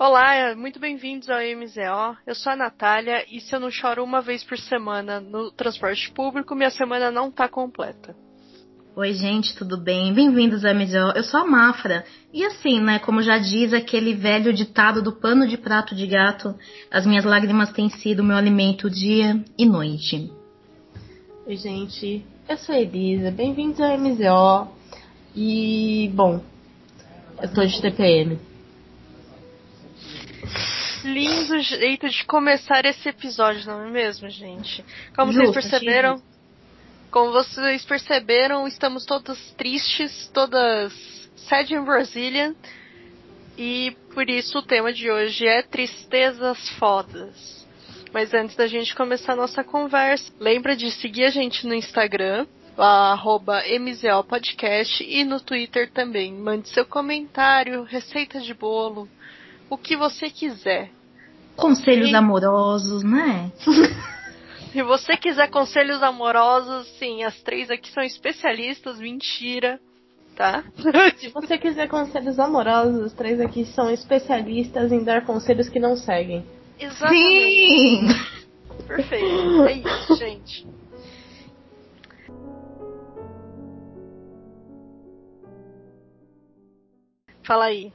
Olá, muito bem-vindos ao MZO. Eu sou a Natália e se eu não choro uma vez por semana no transporte público, minha semana não tá completa. Oi, gente, tudo bem? Bem-vindos ao MZO. Eu sou a Mafra. E assim, né, como já diz aquele velho ditado do pano de prato de gato, as minhas lágrimas têm sido meu alimento dia e noite. Oi, gente, eu sou a Elisa. Bem-vindos ao MZO. E, bom, eu tô de TPM. Lindo jeito de começar esse episódio, não é mesmo, gente? Como Justo, vocês perceberam, como vocês perceberam, estamos todas tristes, todas sad in Brazilian. E por isso o tema de hoje é tristezas fodas. Mas antes da gente começar a nossa conversa, lembra de seguir a gente no Instagram, arroba MZO Podcast e no Twitter também. Mande seu comentário, receita de bolo, o que você quiser. Conselhos E- amorosos, né? Se você quiser conselhos amorosos, sim, as três aqui são especialistas, mentira, tá? Se você quiser conselhos amorosos, os três aqui são especialistas em dar conselhos que não seguem. Exatamente. Sim! Perfeito. É isso, gente. Fala aí.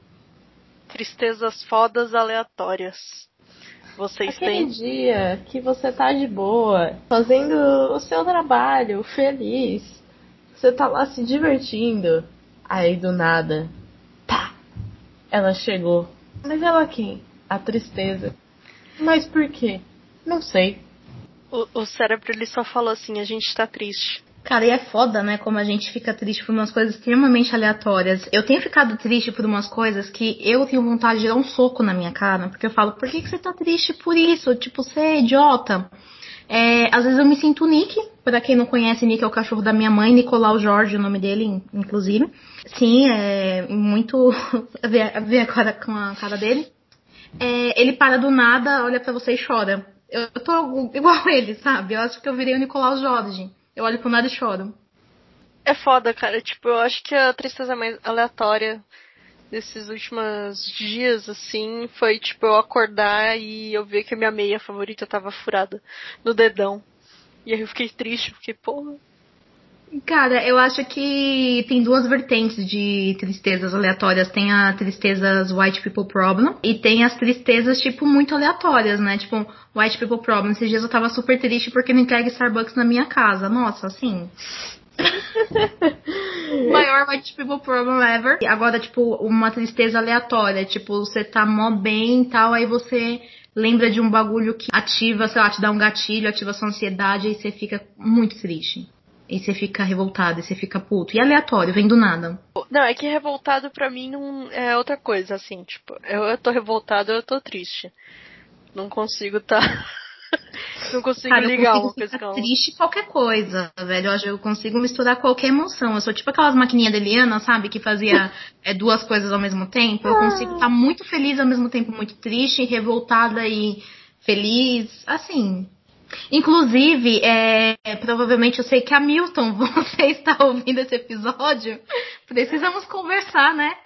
Tristezas fodas aleatórias. Vocês Aquele têm. dia que você tá de boa, fazendo o seu trabalho, feliz. Você tá lá se divertindo. Aí do nada, pá! Ela chegou. Mas ela quem? A tristeza. Mas por quê? Não sei. O, o cérebro ele só falou assim: a gente tá triste. Cara, e é foda, né? Como a gente fica triste por umas coisas extremamente aleatórias. Eu tenho ficado triste por umas coisas que eu tenho vontade de dar um soco na minha cara. Porque eu falo, por que, que você tá triste por isso? Tipo, você é idiota. É, às vezes eu me sinto Nick. Pra quem não conhece, Nick é o cachorro da minha mãe, Nicolau Jorge, o nome dele, in- inclusive. Sim, é muito. ver agora com a cara dele. É, ele para do nada, olha pra você e chora. Eu, eu tô igual ele, sabe? Eu acho que eu virei o Nicolau Jorge. Eu olho pro nada e choro. É foda, cara. Tipo, eu acho que a tristeza mais aleatória desses últimos dias, assim, foi, tipo, eu acordar e eu ver que a minha meia favorita tava furada no dedão. E aí eu fiquei triste, fiquei, porra. Cara, eu acho que tem duas vertentes de tristezas aleatórias. Tem a tristezas white people problem e tem as tristezas, tipo, muito aleatórias, né? Tipo, white people problem. Esses dias eu tava super triste porque não entrega Starbucks na minha casa. Nossa, assim. maior white people problem ever. E Agora, tipo, uma tristeza aleatória. Tipo, você tá mó bem e tal, aí você lembra de um bagulho que ativa, sei lá, te dá um gatilho, ativa sua ansiedade, aí você fica muito triste. E você fica revoltado, e você fica puto. E aleatório, vem do nada. Não, é que revoltado pra mim não é outra coisa, assim, tipo, eu, eu tô revoltado, eu tô triste. Não consigo tá. não consigo Cara, eu ligar consigo uma coisa triste qualquer coisa, velho. Eu, eu consigo misturar qualquer emoção. Eu sou tipo aquelas maquininhas de Eliana, sabe? Que fazia é, duas coisas ao mesmo tempo. Eu consigo estar muito feliz ao mesmo tempo muito triste, revoltada e feliz. Assim. Inclusive, é, provavelmente eu sei que a Milton, você está ouvindo esse episódio. Precisamos conversar, né?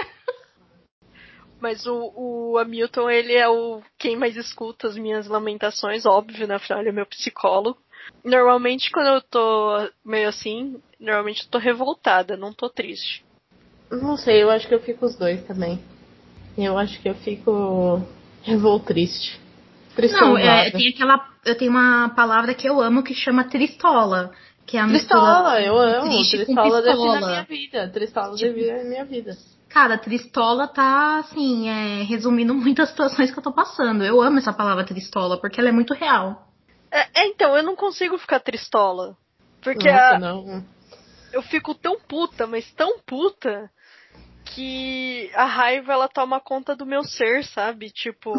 Mas o, o Hamilton, ele é o quem mais escuta as minhas lamentações, óbvio, né? Afinal, ele é meu psicólogo. Normalmente, quando eu tô meio assim, normalmente eu tô revoltada, não tô triste. Não sei, eu acho que eu fico os dois também. Eu acho que eu fico revoltriste. Não, é, tem aquela. Eu tenho uma palavra que eu amo que chama tristola. Que é a mistura Tristola, eu amo. triste com Tristola define a minha vida. Tristola define a minha vida. Cara, tristola tá, assim, é, resumindo muitas situações que eu tô passando. Eu amo essa palavra tristola, porque ela é muito real. É, é, então, eu não consigo ficar tristola. Porque Nossa, a- não. eu fico tão puta, mas tão puta, que a raiva ela toma conta do meu ser, sabe? Tipo,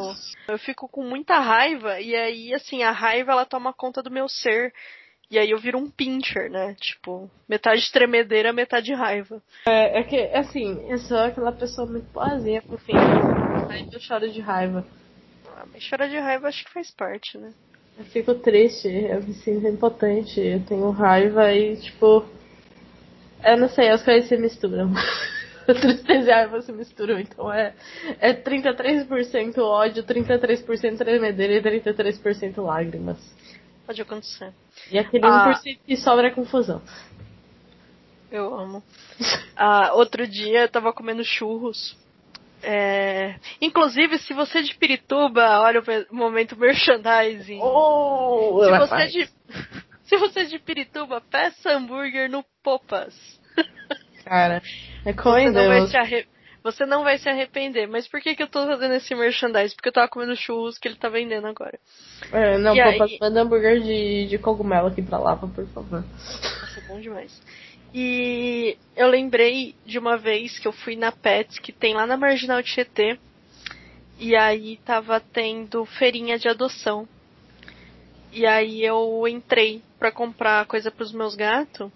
eu fico com muita raiva e aí, assim, a raiva ela toma conta do meu ser. E aí eu viro um pincher, né? Tipo, metade tremedeira, metade raiva. É, é que, assim, eu sou aquela pessoa muito boazinha fim. Aí eu choro de raiva. Ah, mas chorar de raiva acho que faz parte, né? Eu fico triste, eu me sinto impotente, eu tenho raiva e, tipo. Eu não sei, as coisas se misturam. tristeza e raiva se misturam. Então é, é 33% ódio, 33% tremedeira e 33% lágrimas. Pode acontecer. E aquele ah. 1% que sobra é confusão. Eu amo. Ah, outro dia eu tava comendo churros. É... Inclusive, se você é de Pirituba, olha o momento merchandising. Oh, se, você é de... se você é de Pirituba, peça hambúrguer no Popas. Cara, é você não, vai se arre... você não vai se arrepender. Mas por que, que eu tô fazendo esse merchandising? Porque eu tava comendo churros que ele tá vendendo agora. É, não, e Popas, aí... manda hambúrguer de, de cogumelo aqui pra Lava, por favor. Nossa, bom demais. E eu lembrei de uma vez que eu fui na Pets, que tem lá na Marginal Tietê. E aí tava tendo feirinha de adoção. E aí eu entrei para comprar coisa para os meus gatos.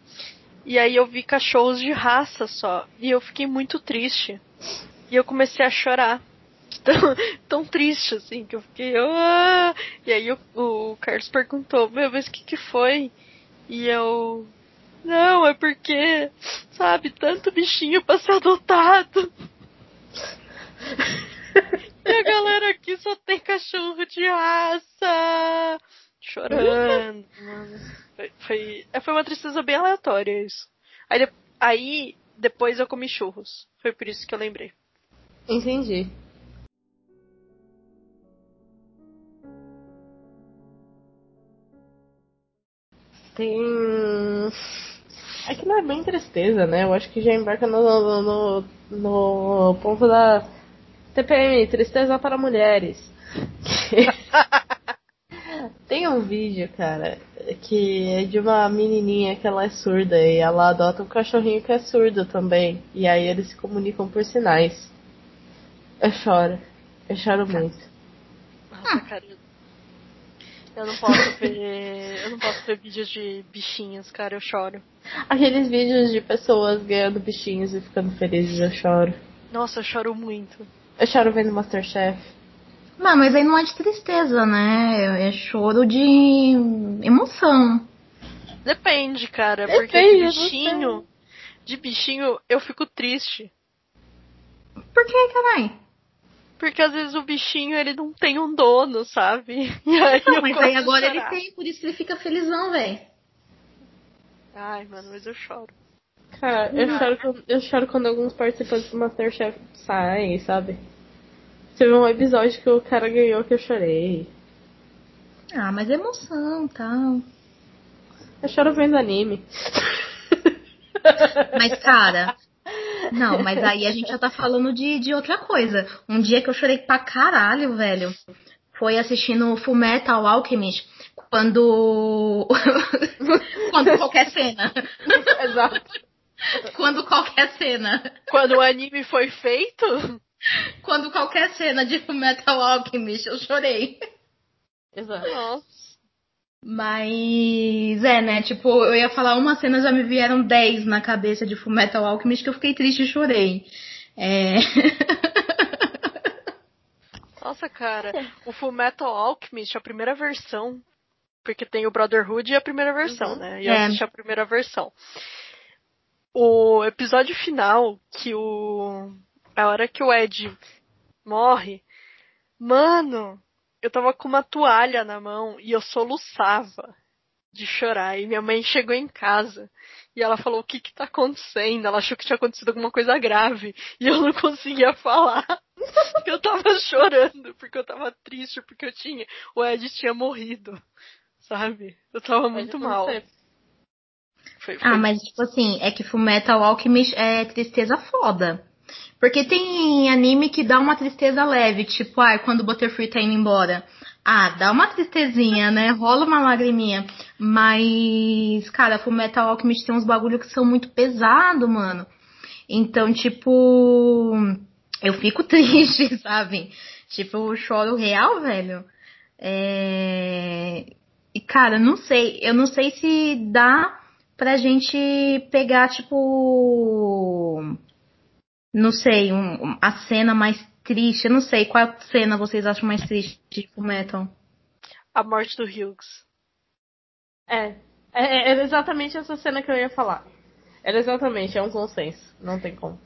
E aí eu vi cachorros de raça só. E eu fiquei muito triste. E eu comecei a chorar. Tão, tão triste assim, que eu fiquei. Ah! E aí o, o Carlos perguntou: Meu, mas o que, que foi? E eu. Não, é porque, sabe, tanto bichinho pra ser adotado. e a galera aqui só tem cachorro de raça. Chorando, mano. Foi, foi, é, foi uma tristeza bem aleatória isso. Aí, aí, depois eu comi churros. Foi por isso que eu lembrei. Entendi. Tem é que não é bem tristeza, né? Eu acho que já embarca no, no, no, no ponto da TPM, tristeza para mulheres. Tem um vídeo, cara, que é de uma menininha que ela é surda e ela adota um cachorrinho que é surdo também. E aí eles se comunicam por sinais. Eu choro. Eu choro muito. Nossa, cara, eu não posso ver. eu não posso ver vídeos de bichinhos, cara, eu choro. Aqueles vídeos de pessoas ganhando bichinhos e ficando felizes, eu choro. Nossa, eu choro muito. Eu choro vendo Masterchef. Não, mas aí não é de tristeza, né? É choro de emoção. Depende, cara, Depende, porque de bichinho. De bichinho eu fico triste. Por que, caralho? Porque às vezes o bichinho ele não tem um dono, sabe? E aí não, mas aí agora ele tem, por isso que ele fica felizão, velho. Ai, mano, mas eu choro. Cara, eu choro, eu choro quando alguns participantes do Masterchef saem, sabe? Teve um episódio que o cara ganhou que eu chorei. Ah, mas é emoção tal. Eu choro vendo anime. Mas, cara, não, mas aí a gente já tá falando de, de outra coisa. Um dia que eu chorei pra caralho, velho, foi assistindo Full Metal Alchemist quando. quando qualquer cena. Exato. Quando qualquer cena. Quando o anime foi feito? Quando qualquer cena de Full Metal Alchemist, eu chorei. Exato. Nossa. Mas é, né? Tipo, eu ia falar uma cena, já me vieram 10 na cabeça de Fullmetal Alchemist que eu fiquei triste e chorei. É. Nossa, cara, o Fullmetal Alchemist, a primeira versão, porque tem o Brotherhood e a primeira versão, uhum. né? E eu é. assisti a primeira versão. O episódio final, que o. A hora que o Ed morre, mano, eu tava com uma toalha na mão e eu soluçava de chorar. E minha mãe chegou em casa e ela falou: O que que tá acontecendo? Ela achou que tinha acontecido alguma coisa grave e eu não conseguia falar. eu tava chorando porque eu tava triste, porque eu tinha. O Ed tinha morrido, sabe? Eu tava muito mal. Foi, foi... Ah, mas tipo assim, é que Fullmetal Alchemist é tristeza foda. Porque tem anime que dá uma tristeza leve, tipo, ah, quando o Butterfree tá indo embora. Ah, dá uma tristezinha, né? Rola uma lagriminha. Mas, cara, Fullmetal Alchemist tem uns bagulho que são muito pesado, mano. Então, tipo, eu fico triste, sabe? Tipo, eu choro real, velho. É... E, cara, não sei. Eu não sei se dá pra gente pegar, tipo não sei, um, a cena mais triste. Eu não sei qual cena vocês acham mais triste de Fullmetal. A morte do Hughes. É, é. Era exatamente essa cena que eu ia falar. Era exatamente, é um consenso. Não tem como.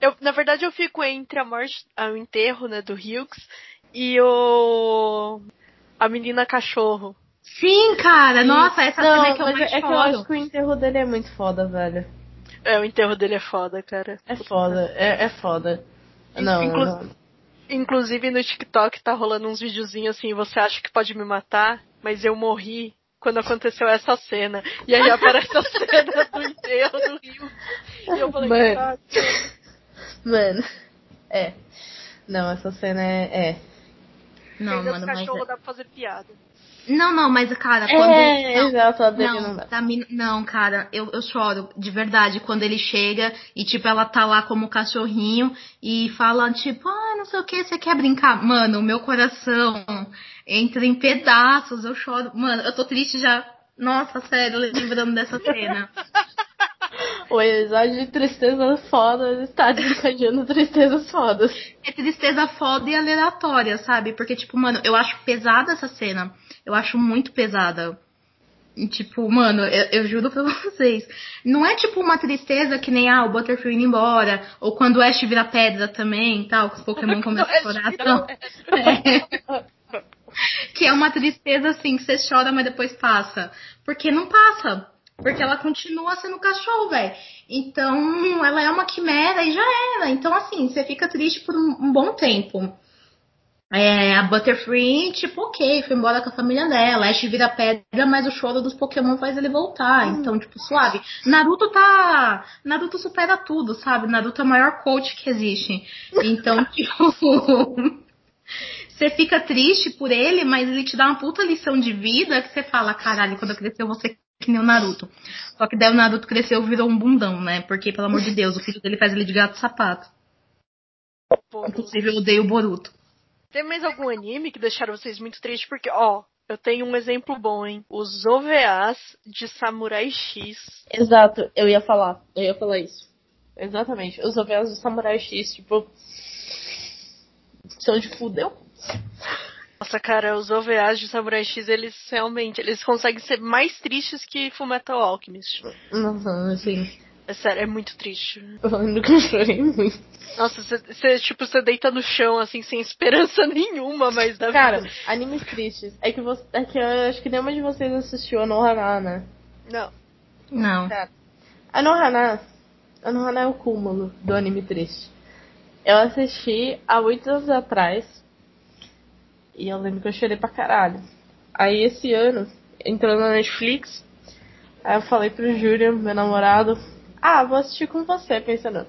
Eu, na verdade, eu fico entre a morte, o enterro, né, do Hughes e o a menina cachorro. Sim, cara, nossa, essa Não, cena é que eu mais é que eu acho que o enterro dele é muito foda, velho. É, o enterro dele é foda, cara. É foda, é, é foda. Não, Inclu- não. Inclusive no TikTok tá rolando uns videozinhos assim, você acha que pode me matar, mas eu morri quando aconteceu essa cena. E aí aparece a cena do enterro do Rio. E eu falei, Mano. Mano, é. Não, essa cena é. é. Não, Ainda mano, mas. cachorro dá pra fazer piada. Não, não, mas, cara, quando. É, não, exato, a dele Não, não mina- não, cara, eu, eu choro, de verdade, quando ele chega e, tipo, ela tá lá como cachorrinho e fala, tipo, ah, não sei o que, você quer brincar? Mano, o meu coração entra em pedaços, eu choro. Mano, eu tô triste já. Nossa, sério, lembrando dessa cena. O episódio de tristeza foda está desencadeando tristezas fodas. É tristeza foda e aleatória, sabe? Porque, tipo, mano, eu acho pesada essa cena. Eu acho muito pesada. Tipo, mano, eu, eu juro pra vocês. Não é tipo uma tristeza que nem, ah, o Butterfree indo embora. Ou quando o Ash vira pedra também, tal, que os Pokémon começam a chorar. Não. É. Que é uma tristeza assim, que você chora, mas depois passa. Porque não passa. Porque ela continua sendo cachorro, velho. Então, ela é uma quimera e já era. Então, assim, você fica triste por um, um bom tempo. É, a Butterfree, tipo, ok, foi embora com a família dela. Ash vira pedra, mas o choro dos Pokémon faz ele voltar. Então, tipo, suave. Naruto tá. Naruto supera tudo, sabe? Naruto é o maior coach que existe. Então, tipo. Você fica triste por ele, mas ele te dá uma puta lição de vida que você fala, caralho, quando eu crescer eu vou ser que nem o Naruto. Só que daí o Naruto cresceu e virou um bundão, né? Porque, pelo amor de Deus, o filho dele faz ele de gato sapato. Inclusive, eu odeio o Boruto. Tem mais algum anime que deixaram vocês muito tristes? Porque, ó, eu tenho um exemplo bom, hein? Os OVAs de Samurai X. Exato, eu ia falar. Eu ia falar isso. Exatamente. Os OVAs do Samurai X, tipo. São de fudeu. Nossa, cara, os OVAs de Samurai X, eles realmente, eles conseguem ser mais tristes que Fullmetal Alchemist. Nossa, assim. É sério, é muito triste. Eu lembro que eu chorei muito. Nossa, você, tipo, você deita no chão, assim, sem esperança nenhuma, mas da Cara, vida. animes tristes. É que, você, é que eu acho que nenhuma de vocês assistiu a Nohana, né? Não. Não. Cara, a Nohana. A Nohana é o cúmulo do anime triste. Eu assisti há muitos anos atrás. E eu lembro que eu chorei pra caralho. Aí esse ano, entrou na Netflix. Aí eu falei pro Júlio, meu namorado, ah, vou assistir com você, pensando.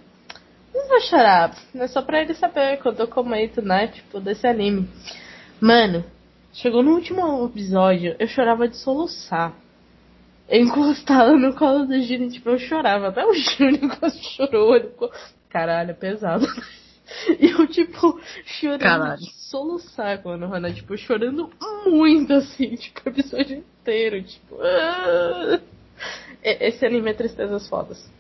Não vou chorar, é só pra ele saber quando eu comento, né? Tipo, desse anime. Mano, chegou no último episódio, eu chorava de soluçar. Eu encostava no colo do Júnior, tipo, eu chorava. Até o Júnior quase chorou, ele ficou, caralho, é pesado. E eu, tipo, chorando Caralho. de soluçar com a Nohana, tipo, chorando muito, assim, tipo, o episódio inteiro, tipo... ah. Esse anime é tristezas fodas.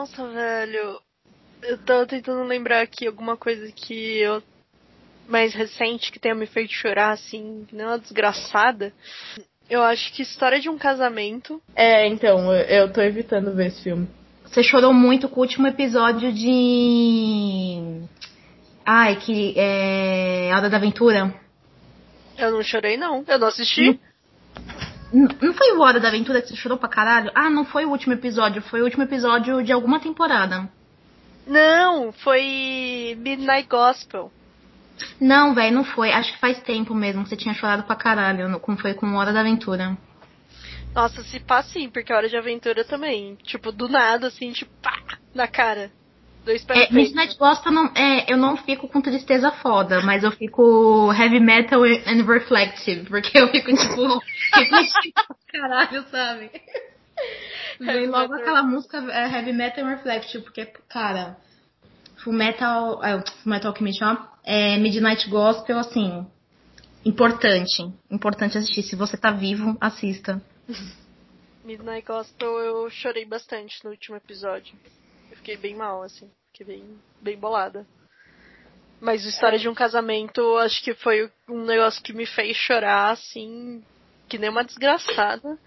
Nossa, velho. Eu tava tentando lembrar aqui alguma coisa que eu. mais recente que tenha me feito chorar, assim, que nem uma desgraçada. Eu acho que História de um Casamento. É, então, eu, eu tô evitando ver esse filme. Você chorou muito com o último episódio de. Ai, que é. Hora da Aventura. Eu não chorei, não. Eu não assisti. Não foi o Hora da Aventura que você chorou pra caralho? Ah, não foi o último episódio, foi o último episódio de alguma temporada. Não, foi Midnight Gospel. Não, velho, não foi. Acho que faz tempo mesmo que você tinha chorado pra caralho, como foi com Hora da Aventura. Nossa, se pá sim, porque Hora de Aventura também. Tipo, do nada, assim, tipo, pá, na cara. Dois pés É. Midnight Gospel, não, é, eu não fico com tristeza foda, mas eu fico heavy metal and reflective, porque eu fico, tipo, pra caralho, sabe? Vem logo aquela música é, heavy metal and reflective, porque, cara, Full Metal, é, Full Metal Alchemist, ó, é Midnight Gospel, assim, importante, importante assistir. Se você tá vivo, assista. Midnight Gospel eu chorei bastante no último episódio. Eu fiquei bem mal, assim. Fiquei bem, bem bolada. Mas a história de um casamento, acho que foi um negócio que me fez chorar, assim, que nem uma desgraçada.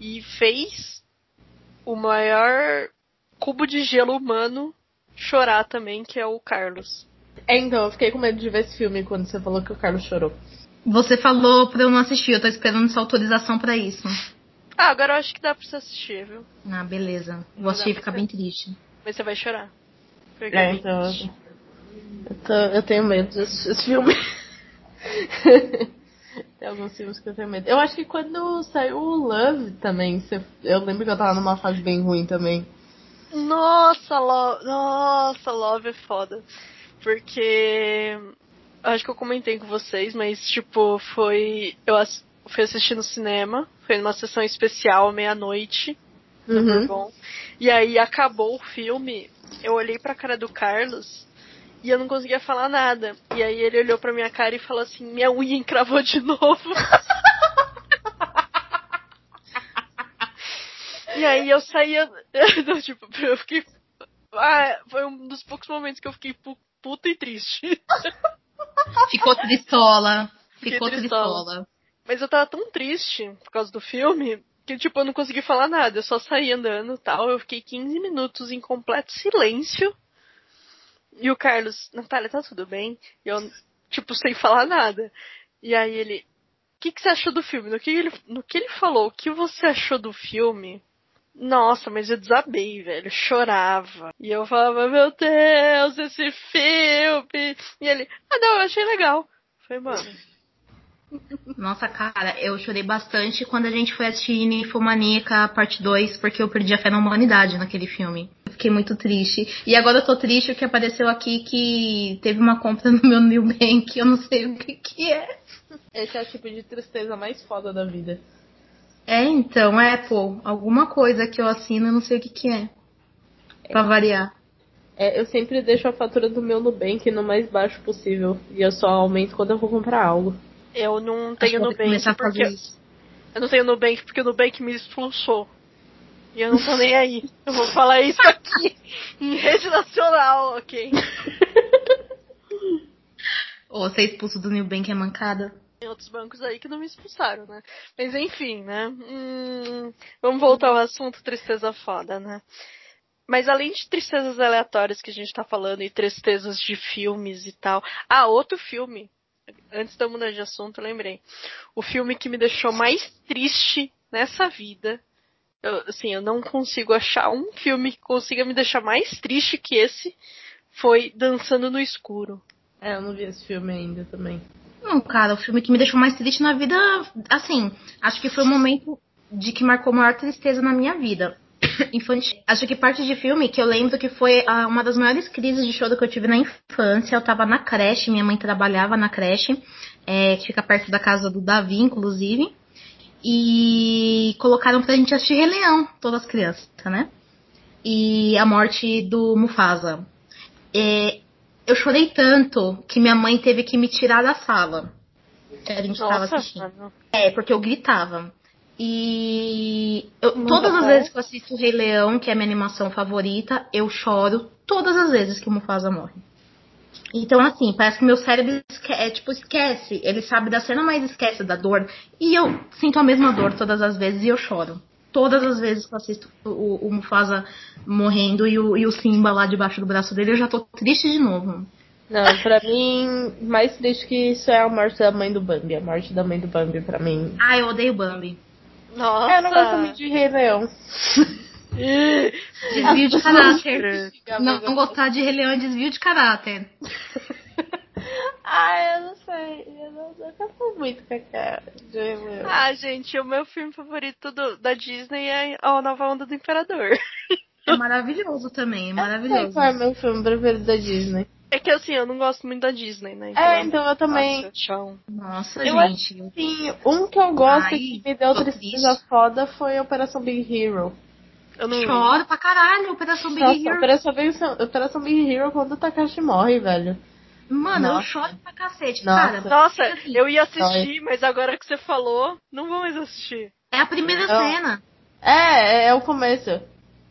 e fez o maior cubo de gelo humano chorar também, que é o Carlos. É, então, eu fiquei com medo de ver esse filme quando você falou que o Carlos chorou. Você falou pra eu não assistir, eu tô esperando sua autorização pra isso. Ah, agora eu acho que dá pra você assistir, viu? Ah, beleza. Vou assistir e ficar bem triste. Mas você vai chorar. Porque É, então. Eu, tô- eu tenho medo desse desse filme. Tem alguns filmes que eu tenho medo. Eu acho que quando saiu o Love também, você- eu lembro que eu tava numa fase bem ruim também. Nossa, Love. Nossa, Love é foda. Porque. Acho que eu comentei com vocês, mas tipo, foi. Eu ass- fui assistir no cinema. Foi numa sessão especial, meia-noite. Uhum. Bourbon. E aí acabou o filme. Eu olhei pra cara do Carlos. E eu não conseguia falar nada. E aí ele olhou pra minha cara e falou assim: Minha unha encravou de novo. E aí eu saía. Não, tipo, eu fiquei. Ah, foi um dos poucos momentos que eu fiquei pu- puta e triste. Ficou tristola. Ficou tristola. tristola. Mas eu tava tão triste por causa do filme que, tipo, eu não consegui falar nada. Eu só saí andando e tal. Eu fiquei 15 minutos em completo silêncio. E o Carlos, Natália, tá tudo bem? E eu, tipo, sem falar nada. E aí ele, o que, que você achou do filme? No que, ele, no que ele falou, o que você achou do filme? Nossa, mas eu desabei, velho. Chorava. E eu falava, meu Deus, esse filme. E ele, ah não, eu achei legal. Foi, mano. Nossa, cara, eu chorei bastante quando a gente foi assistir Ninfomaníaca parte 2, porque eu perdi a fé na humanidade naquele filme. Eu fiquei muito triste. E agora eu tô triste porque apareceu aqui que teve uma compra no meu Nubank, eu não sei o que que é. Esse é o tipo de tristeza mais foda da vida. É, então, Apple, alguma coisa que eu assino, eu não sei o que que é. Pra variar. É, eu sempre deixo a fatura do meu Nubank no mais baixo possível. E eu só aumento quando eu vou comprar algo. Eu não tenho eu Nubank porque isso. eu não tenho Nubank porque o Nubank me expulsou. E eu não tô nem aí. Eu vou falar isso aqui em rede nacional, ok? Ou ser expulso do Nubank é mancada. Tem outros bancos aí que não me expulsaram, né? Mas enfim, né? Hum, vamos voltar ao assunto tristeza foda, né? Mas além de tristezas aleatórias que a gente tá falando e tristezas de filmes e tal. Ah, outro filme. Antes de eu mudar de assunto, eu lembrei. O filme que me deixou mais triste nessa vida. Eu, assim, eu não consigo achar um filme que consiga me deixar mais triste que esse. Foi Dançando no Escuro. É, eu não vi esse filme ainda também. Não, cara, o filme que me deixou mais triste na vida, assim, acho que foi o momento de que marcou maior tristeza na minha vida. Infantil. Acho que parte de filme que eu lembro que foi ah, uma das maiores crises de choro que eu tive na infância. Eu tava na creche, minha mãe trabalhava na creche, é, que fica perto da casa do Davi, inclusive. E colocaram pra gente assistir Rei Leão, todas as crianças, né? E a morte do Mufasa. É, eu chorei tanto que minha mãe teve que me tirar da sala. Que a gente tava Nossa, assistindo. mano. É, porque eu gritava. E eu- todas as vezes que eu assisto o Rei Leão, que é minha animação favorita, eu choro todas as vezes que o Mufasa morre. Então, assim, parece que meu cérebro esque é, tipo, esquece. Ele sabe da cena, mas esquece da dor. E eu sinto a mesma dor todas as vezes e eu choro. Todas as vezes que eu assisto o, o Mufasa morrendo e o, e o Simba lá debaixo do braço dele, eu já tô triste de novo. Não, pra mim, mais triste que isso é a morte da mãe do Bambi. A morte da mãe do Bambi, pra mim. Ah, eu odeio Bambi. Nossa. Eu não gosto muito de Rei Leão. Desvio de caráter. Não, Não, gostar de Rei Leão é desvio de caráter. Ah, eu não sei. Eu não, fui muito com a cara de Rei Leão. Ah, gente, o meu filme favorito do- da Disney é A Nova Onda do Imperador. É maravilhoso também, é Eu maravilhoso. qual é meu filme preferido da Disney. É que assim, eu não gosto muito da Disney, né? É, então eu também. Nossa, tchau. Nossa, Eu gente. Sim, um que eu gosto Ai, e que me deu tristeza triste. foda foi Operação Big Hero. Eu não Choro pra caralho, Operação Big Nossa, Hero. Operação Big, Operação Big Hero quando o Takashi morre, velho. Mano, eu Nossa. choro pra cacete, Nossa. cara. Nossa, assim, eu ia assistir, mas agora que você falou, não vou mais assistir. É a primeira Não. cena. É, é, é o começo.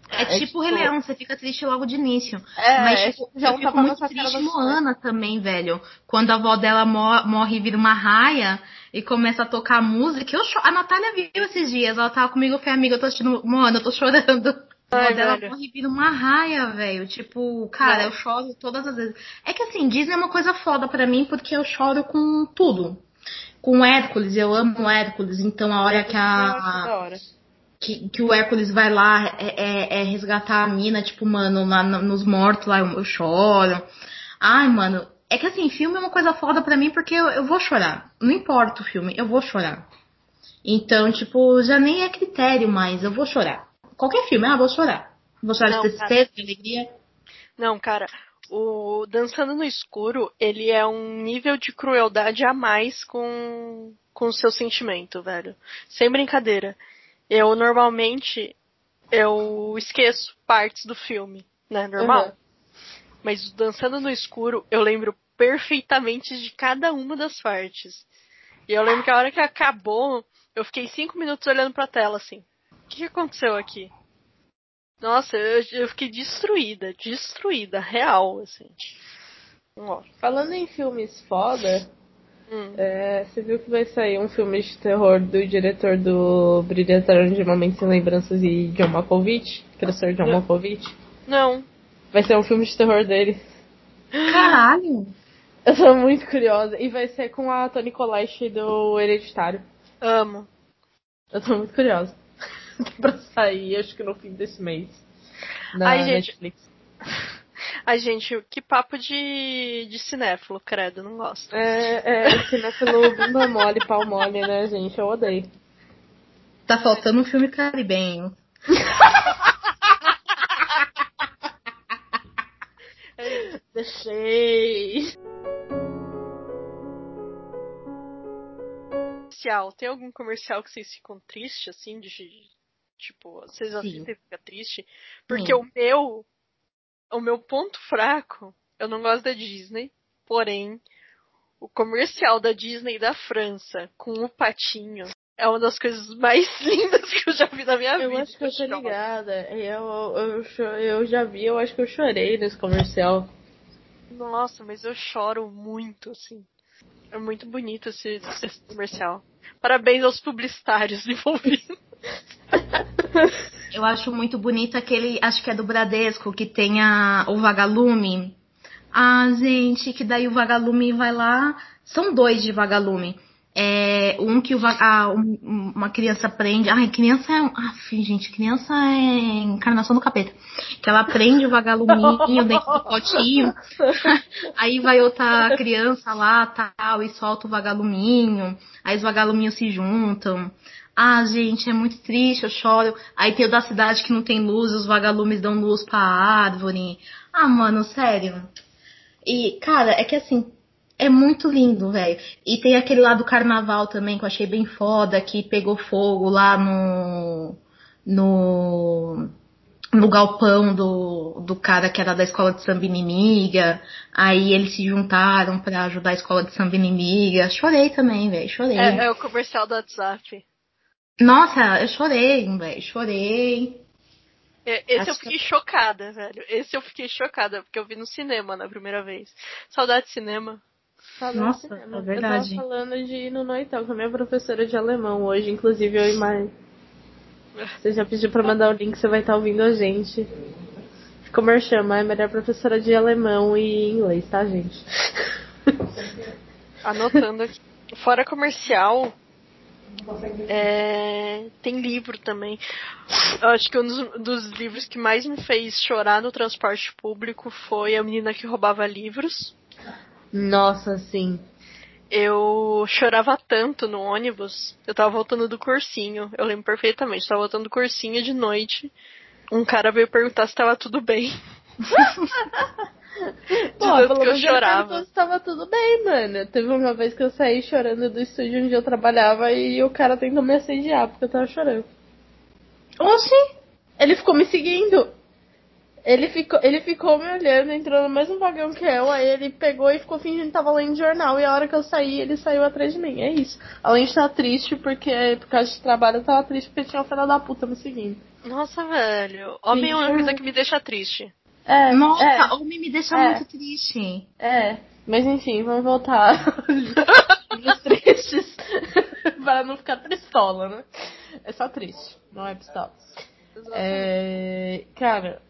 É, é tipo o Rei Leão, você fica triste logo de início. É, Mas é, tipo, já eu fico muito triste Moana também, velho. Quando a avó dela morre e vira uma raia e começa a tocar música. Eu. A Natália viu esses dias, ela tava comigo, foi amiga, eu tô assistindo Moana, eu tô chorando. A avó dela morre e vira uma raia, velho. Tipo, cara, eu choro todas as vezes. É que assim, Disney é uma coisa foda pra mim porque eu choro com tudo. Com Hércules, eu amo Hércules, então a hora que a que, que o Hércules vai lá é, é, é, resgatar a mina, tipo, mano, lá nos mortos lá eu, eu, choro. Ai, mano, é que assim, filme é uma coisa foda pra mim porque eu, eu vou chorar. Não importa o filme, eu vou chorar. Então, tipo, já nem é critério mais, eu vou chorar. Qualquer filme, ah, vou chorar. Vou chorar Não, de tristeza, de alegria. Não, cara, o Dançando no Escuro, ele é um nível de crueldade a mais com, com o seu sentimento, velho. Sem brincadeira eu normalmente eu esqueço partes do filme, né? Normal. Uhum. Mas Dançando no Escuro, eu lembro perfeitamente de cada uma das partes. E eu lembro que a hora que acabou, eu fiquei cinco minutos olhando pra tela, assim. O que aconteceu aqui? Nossa, eu, eu fiquei destruída, destruída, real, assim. Falando em filmes foda, Hum. É, você viu que vai sair um filme de terror do diretor do Brilhantaram de Momentos Sem Lembranças e John Malkovich? Professor John Não. Malkovich? Não. Vai ser um filme de terror dele. Caralho! Eu tô muito curiosa. E vai ser com a Toni Collette do Hereditário. Amo. Eu tô muito curiosa. pra sair, acho que no fim desse mês. Na Ai, gente. Netflix. Ai, gente, que papo de, de cinéfilo, credo, não gosto. É, é cinéfilo bunda mole, pau mole, né, gente? Eu odeio. Tá faltando um filme caribenho. Deixei. Comercial. Tem algum comercial que vocês ficam tristes, assim, de, tipo, vocês assistem e ficam tristes? Porque Sim. o meu o meu ponto fraco, eu não gosto da Disney, porém, o comercial da Disney da França com o patinho é uma das coisas mais lindas que eu já vi na minha eu vida. Eu acho que eu tô ligada. Eu, eu, eu já vi, eu acho que eu chorei nesse comercial. Nossa, mas eu choro muito, assim. É muito bonito esse, esse comercial. Parabéns aos publicitários envolvidos. Eu acho muito bonito aquele, acho que é do Bradesco, que tem a, o vagalume. Ah, gente, que daí o vagalume vai lá. São dois de vagalume. É, um que o, uma criança prende. Ai, criança é. Ah, gente, criança é encarnação do capeta. Que ela prende o vagaluminho dentro do potinho. aí vai outra criança lá, tal, e solta o vagaluminho. Aí os vagaluminhos se juntam. Ah, gente, é muito triste, eu choro. Aí tem o da cidade que não tem luz, os vagalumes dão luz pra árvore. Ah, mano, sério. E, cara, é que assim, é muito lindo, velho. E tem aquele lá do carnaval também que eu achei bem foda, que pegou fogo lá no. no. no galpão do, do cara que era da escola de samba inimiga. Aí eles se juntaram para ajudar a escola de samba inimiga. Chorei também, velho, chorei. É, é o comercial do WhatsApp. Nossa, eu chorei, velho, chorei. É, esse Acho eu fiquei que... chocada, velho. Esse eu fiquei chocada, porque eu vi no cinema na primeira vez. Saudade de cinema. Saudade Nossa, de cinema. é verdade. Eu tava falando de ir no Noital com a minha professora de alemão hoje, inclusive eu e Mai. Você já pediu pra mandar o link, você vai estar tá ouvindo a gente. Como eu chamo, é a melhor professora de alemão e inglês, tá, gente? Anotando aqui. Fora comercial, é, tem livro também. Eu acho que um dos, dos, livros que mais me fez chorar no transporte público foi A Menina que Roubava Livros. Nossa, sim. Eu chorava tanto no ônibus. Eu tava voltando do cursinho. Eu lembro perfeitamente. Eu tava voltando do cursinho de noite. Um cara veio perguntar se tava tudo bem. Pô, pelo menos eu chorava. estava tudo bem, mano. Teve uma vez que eu saí chorando do estúdio onde eu trabalhava e o cara tentou me assediar porque eu tava chorando. Oxi! Ele ficou me seguindo. Ele ficou, ele ficou me olhando, entrou no mesmo vagão que eu, aí ele pegou e ficou fingindo que tava lendo jornal, e a hora que eu saí, ele saiu atrás de mim. É isso. Além de estar triste, porque por causa de trabalho, eu tava triste porque tinha um filho da puta me seguindo. Nossa, velho. Homem é uma coisa que me deixa triste. É, Nossa, é, homem me deixa É. muito triste. é. Mas enfim, vamos voltar aos tristes. para não ficar tristola, né? É só triste, não é pistola. É, cara,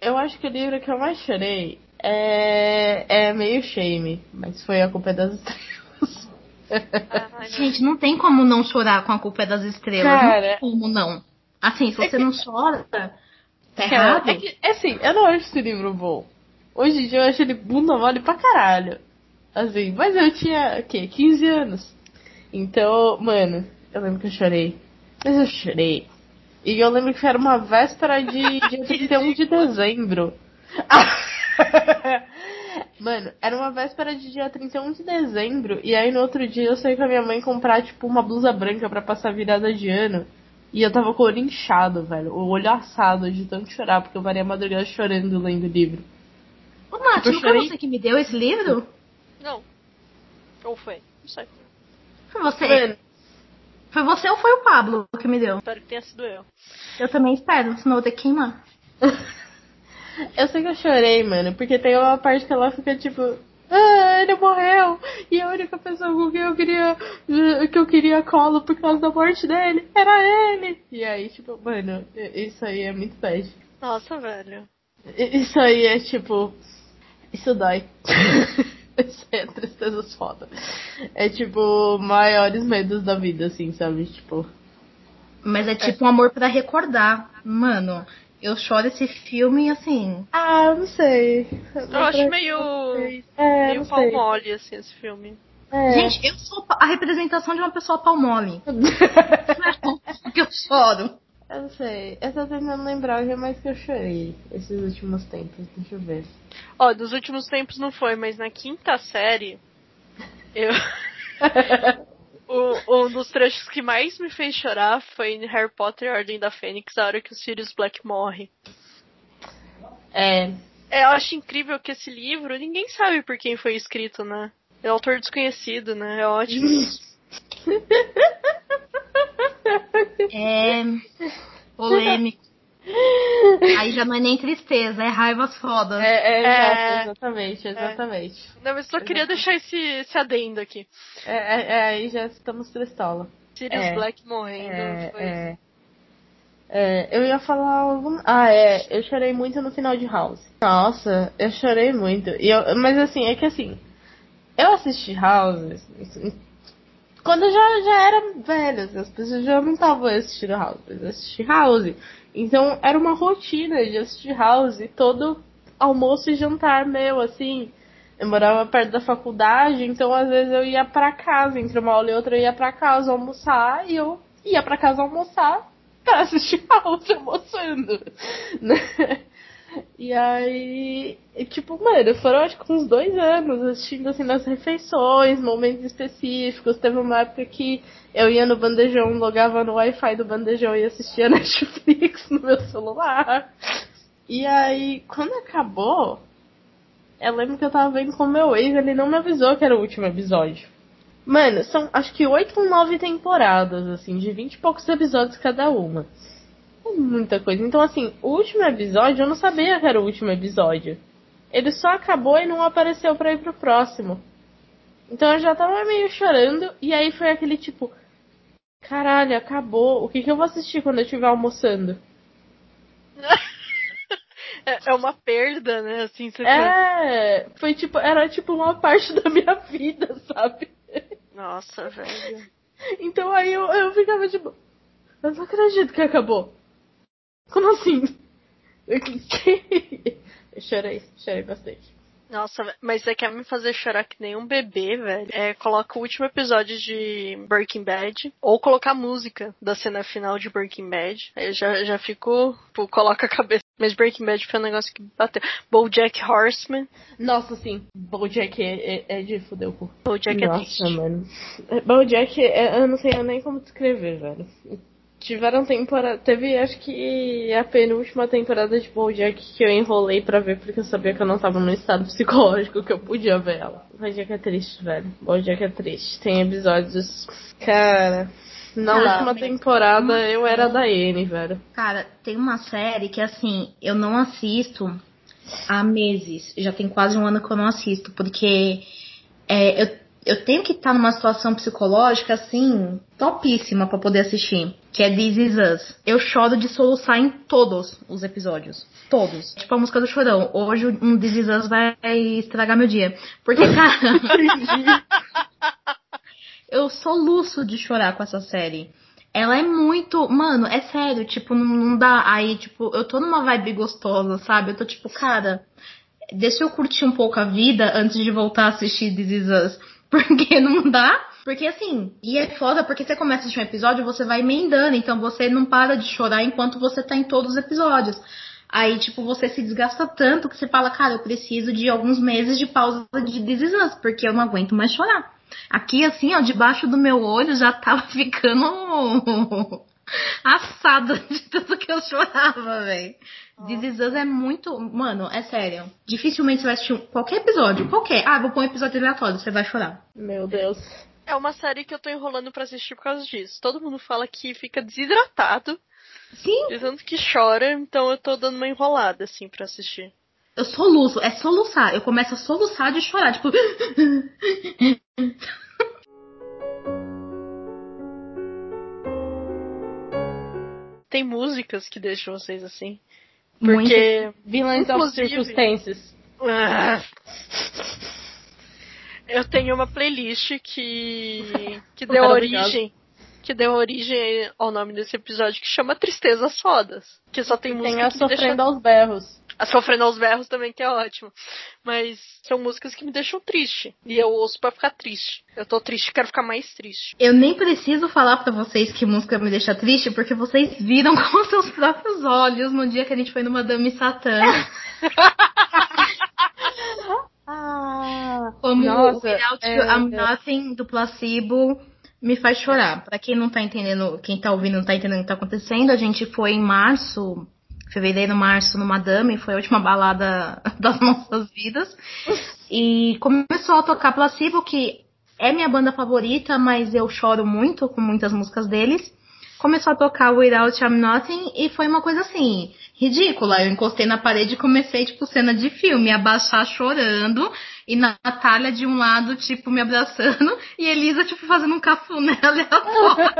eu acho que o livro que eu mais chorei é, é meio shame, mas foi a culpa das estrelas. Não. Gente, não tem como não chorar com a culpa é das estrelas. Não Cara. tem como não. Assim, se você não chora, tá errado. é que, é assim, eu não acho esse livro bom. Hoje em dia eu acho ele bunda mole pra caralho. Assim, mas eu tinha, o quê? 15 anos. Então, mano, eu lembro que eu chorei. Mas eu chorei. E eu lembro que era uma véspera de dia 31 de dezembro. Mano, era uma véspera de dia 31 de dezembro. E aí no outro dia eu saí com a minha mãe comprar, tipo, uma blusa branca pra passar virada de ano. E eu tava com o olho inchado, velho. O olho assado de tanto chorar, porque eu varei a madrugada chorando lendo o livro. Ô, Nath, Eu não foi chorei. você que me deu esse livro? Não. Ou foi? Não sei. Foi você? Mano, Foi você ou foi o Pablo que me deu? Espero que tenha sido eu. Eu também espero, senão eu vou ter que queimar. eu sei que eu chorei, mano, porque tem uma parte que ela fica tipo. Ah, ele morreu! E a única pessoa com quem eu queria. que eu queria colo por causa da morte dele era ele! E aí, tipo, mano, isso aí é muito bad. Nossa, velho. Isso aí é tipo. Isso dói. Isso aí é tristeza foda. É tipo, maiores medos da vida, assim, sabe? Tipo. Mas é tipo um amor pra recordar. Mano, eu choro esse filme assim. Ah, eu não sei. Eu acho meio. É, meio pau mole, assim, esse filme. É. Gente, eu sou a representação de uma pessoa palmole. Porque eu choro. eu não sei. Eu tô tentando lembrar o que mais que eu chorei esses últimos tempos. Deixa eu ver. Ó, dos últimos tempos não foi, mas na quinta série. Eu. O- um dos trechos que mais me fez chorar foi em Harry Potter e a Ordem da Fênix, a hora que o Sirius Black morre. É. É, eu acho incrível que esse livro, ninguém sabe por quem foi escrito, né? É autor desconhecido, né? É ótimo. É polêmico. Aí já não é nem tristeza, é raivas fodas. É, é, É. exatamente, exatamente. Não, mas só queria deixar esse, esse adendo aqui. É, é, é, aí já estamos tristola. Sirius É. Black morrendo. É, foi... é. É, eu ia falar algum... Ah, é, eu chorei muito no final de House. Nossa, eu chorei muito. E eu, mas assim, é que assim, eu assisti House quando eu já, já era velha, assim, as pessoas já não estavam assistindo House, mas assisti House. Então era uma rotina de assistir House todo almoço e jantar meu, assim. Eu morava perto da faculdade, então às vezes eu ia pra casa, entre uma aula e outra eu ia pra casa almoçar e eu ia pra casa almoçar pra assistir House almoçando. Né? E aí, e, tipo, mano, foram acho que uns dois anos assistindo assim nas refeições, momentos específicos. Teve uma época que eu ia no bandejão, logava no Wi-Fi do bandejão e assistia Netflix no meu celular. E aí, quando acabou, eu lembro que eu tava vendo com meu ex, ele não me avisou que era o último episódio. Mano, são acho que oito ou nove temporadas, assim, de vinte e poucos episódios cada uma. Muita coisa. Então, assim, o último episódio, eu não sabia que era o último episódio. Ele só acabou e não apareceu pra ir pro próximo. Então eu já tava meio chorando, e aí foi aquele tipo. Caralho, acabou. O que, que eu vou assistir quando eu estiver almoçando? É, é uma perda, né? Assim, você É, foi tipo, era tipo uma parte da minha vida, sabe? Nossa, velho. Então aí eu, eu ficava tipo, eu não acredito que acabou. Como assim? Eu chorei, chorei bastante. Nossa, mas você quer me fazer chorar que nem um bebê, velho? É, coloca o último episódio de Breaking Bad, ou colocar a música da cena final de Breaking Bad. Aí eu já, já fico, pô, coloca a cabeça. Mas Breaking Bad foi um negócio que bateu. BoJack Horseman. Nossa, sim, Bojack é, é, é de fuder o cu. BoJack é Nossa, triste. mano. É, Bojack, é, eu não sei nem como descrever, velho. Tiveram temporada. Teve acho que a penúltima temporada de Bojack que eu enrolei pra ver porque eu sabia que eu não tava no estado psicológico que eu podia ver ela. Bojack é triste, velho. Bojack é triste. Tem episódios. Cara. Na Cara, última temporada eu era da N, velho. Cara, tem uma série que assim, eu não assisto há meses. Já tem quase um ano que eu não assisto, porque é, eu, eu tenho que estar numa situação psicológica assim, topíssima pra poder assistir. Que é This Is Us. Eu choro de soluçar em todos os episódios. Todos. Tipo a música do chorão. Hoje um This Is Us vai estragar meu dia. Porque, cara. eu soluço de chorar com essa série. Ela é muito. Mano, é sério, tipo, não, não dá. Aí, tipo, eu tô numa vibe gostosa, sabe? Eu tô tipo, cara, deixa eu curtir um pouco a vida antes de voltar a assistir This Is Us. Porque não dá. Porque assim, e é foda porque você começa a assistir um episódio, você vai emendando, então você não para de chorar enquanto você tá em todos os episódios. Aí, tipo, você se desgasta tanto que você fala, cara, eu preciso de alguns meses de pausa de Us, porque eu não aguento mais chorar. Aqui, assim, ó, debaixo do meu olho já tava ficando assada de tanto que eu chorava, velho. This Is Us é muito. Mano, é sério. Dificilmente você vai assistir qualquer episódio. Qualquer. Ah, vou pôr um episódio aleatório, você vai chorar. Meu Deus. É uma série que eu tô enrolando pra assistir por causa disso. Todo mundo fala que fica desidratado. Sim. De tanto que chora, então eu tô dando uma enrolada, assim, pra assistir. Eu soluço, é soluçar. Eu começo a soluçar de chorar, tipo. Tem músicas que deixam vocês assim. Porque. Of Inclusive- Circumstances. Ah. Eu tenho uma playlist que. que deu origem. Que deu origem ao nome desse episódio que chama Tristezas Fodas. Que só tem música Tem a que me deixa Sofrendo aos Berros. A Sofrendo aos Berros também, que é ótimo. Mas são músicas que me deixam triste. E eu ouço pra ficar triste. Eu tô triste, quero ficar mais triste. Eu nem preciso falar pra vocês que música me deixa triste, porque vocês viram com seus próprios olhos no dia que a gente foi no Madame Satã. Ah, Como Nossa, o Without é, You, I'm é. Nothing do Placebo me faz chorar. Pra quem não tá entendendo, quem tá ouvindo não tá entendendo o que tá acontecendo, a gente foi em março, fevereiro, março, no Madame, foi a última balada das nossas vidas. E começou a tocar Placebo, que é minha banda favorita, mas eu choro muito com muitas músicas deles. Começou a tocar Without I'm Nothing e foi uma coisa assim, ridícula. Eu encostei na parede e comecei, tipo, cena de filme, abaixar chorando e Natália de um lado, tipo, me abraçando e Elisa, tipo, fazendo um cafuné aleatório.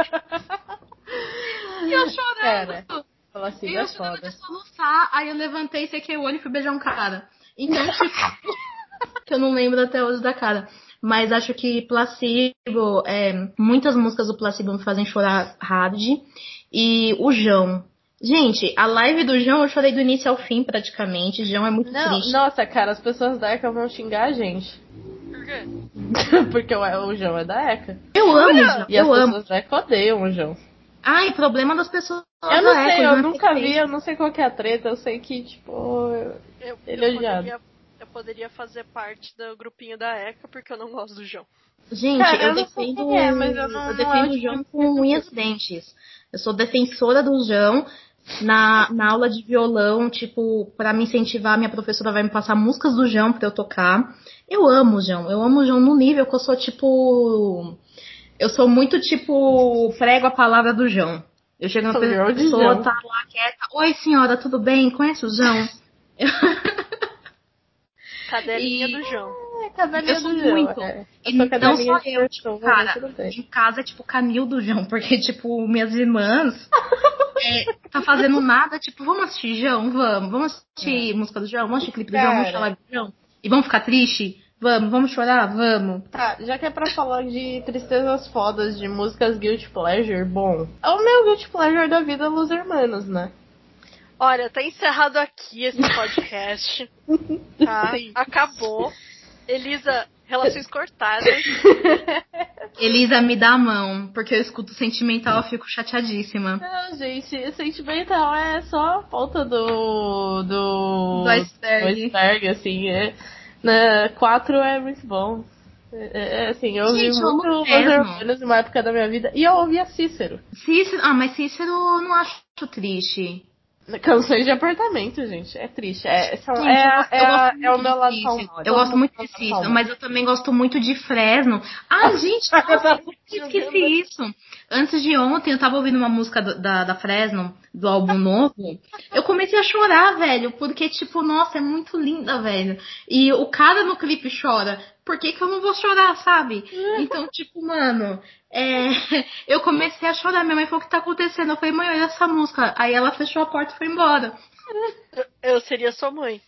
e eu chorando. E Placebo eu é foda. de soluçar, aí eu levantei, sequei o olho e fui beijar um cara. Então, tipo, que eu não lembro até hoje da cara. Mas acho que Placebo, é, muitas músicas do Placebo me fazem chorar hard. E o João. Gente, a live do João eu chorei do início ao fim praticamente. João é muito Não, triste. nossa, cara, as pessoas da ECA vão xingar a gente. Por quê? Porque o, o João é da ECA. Eu amo o João, E as eu amo. pessoas da ECA odeiam o João. Ai, problema das pessoas. Eu não da sei, eu é nunca vi, eu não sei qual que é a treta, eu sei que, tipo, eu- Eu, Ele é eu, odiado. poderia, eu poderia fazer parte do grupinho da ECA porque eu não gosto do João. Gente, Cara, eu, eu sei defendo, é, mas eu não- eu defendo o João que- com unhas e dentes. Eu sou defensora do João. Na, na aula de violão, tipo, pra me incentivar, minha professora vai me passar músicas do João pra eu tocar. Eu amo o João, eu amo o João no nível que eu sou tipo. Eu sou muito tipo. prego a palavra do João. Eu chego na João pessoa, João. tá lá quieta. Oi, senhora, tudo bem? Conhece o João? Cadelinha E- do João. É, cadelinha Eu sou do João. muito. É. E Eu sou não só eu, João, tipo, cara, em casa é tipo canil do João, porque, tipo, minhas irmãs é, tá fazendo nada, tipo, vamos assistir João, vamos, vamos assistir música do João, vamos assistir clipe do João, vamos live do João, e vamos ficar triste? Vamos, vamos chorar? Vamos. Tá, já que é pra falar de tristezas fodas de músicas Guilty Pleasure, bom, é o meu Guilty Pleasure da vida Los Hermanos, né? Olha, tá encerrado aqui esse podcast. Tá? Sim. Acabou. Elisa, relações cortadas. Elisa, me dá a mão, porque eu escuto sentimental, eu fico chateadíssima. Não, gente, sentimental é só a falta do. do. Do iceberg. do iceberg, assim. É, né, quatro é muito bom. É, é, assim, eu ouvi muito Los numa época da minha vida e eu ouvia Cícero. Cícero, ah, mas Cícero eu não acho triste. Canções de apartamento, gente. É triste. É, são, Gente, é, eu é, eu a- gosto é o meu lado. Eu gosto muito de palmal. mas eu também gosto muito de Fresno. Ah, gente, nossa, eu esqueci isso. Antes de ontem, eu tava ouvindo uma música do- da, da Fresno, do álbum novo. Eu comecei a chorar, velho, porque, tipo, nossa, é muito linda, velho. E o cara no clipe chora. Por que, que eu não vou chorar, sabe? Então, tipo, mano, é, eu comecei a chorar. Minha mãe falou: o que tá acontecendo? Eu falei, mãe, olha essa música. Aí ela fechou a porta e foi embora. Eu seria sua mãe.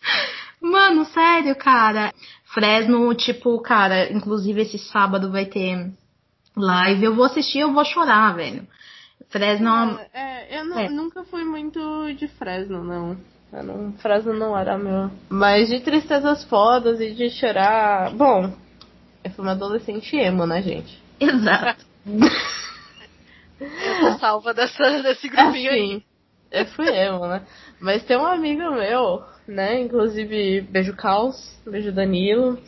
Mano, sério, cara. Fresno, tipo, cara, inclusive esse sábado vai ter live. Eu vou assistir, eu vou chorar, velho. Fresno é. É, eu nu- É. nunca fui muito de Fresno, não. Eu não. Fresno não era meu. Mas de tristezas fodas e de chorar. Bom, eu fui uma adolescente emo, né, gente? Exato. Eu salva dessa, desse grupinho aí. Assim, eu fui emo, né? Mas tem um amigo meu, né? Inclusive, beijo Caos, beijo Danilo.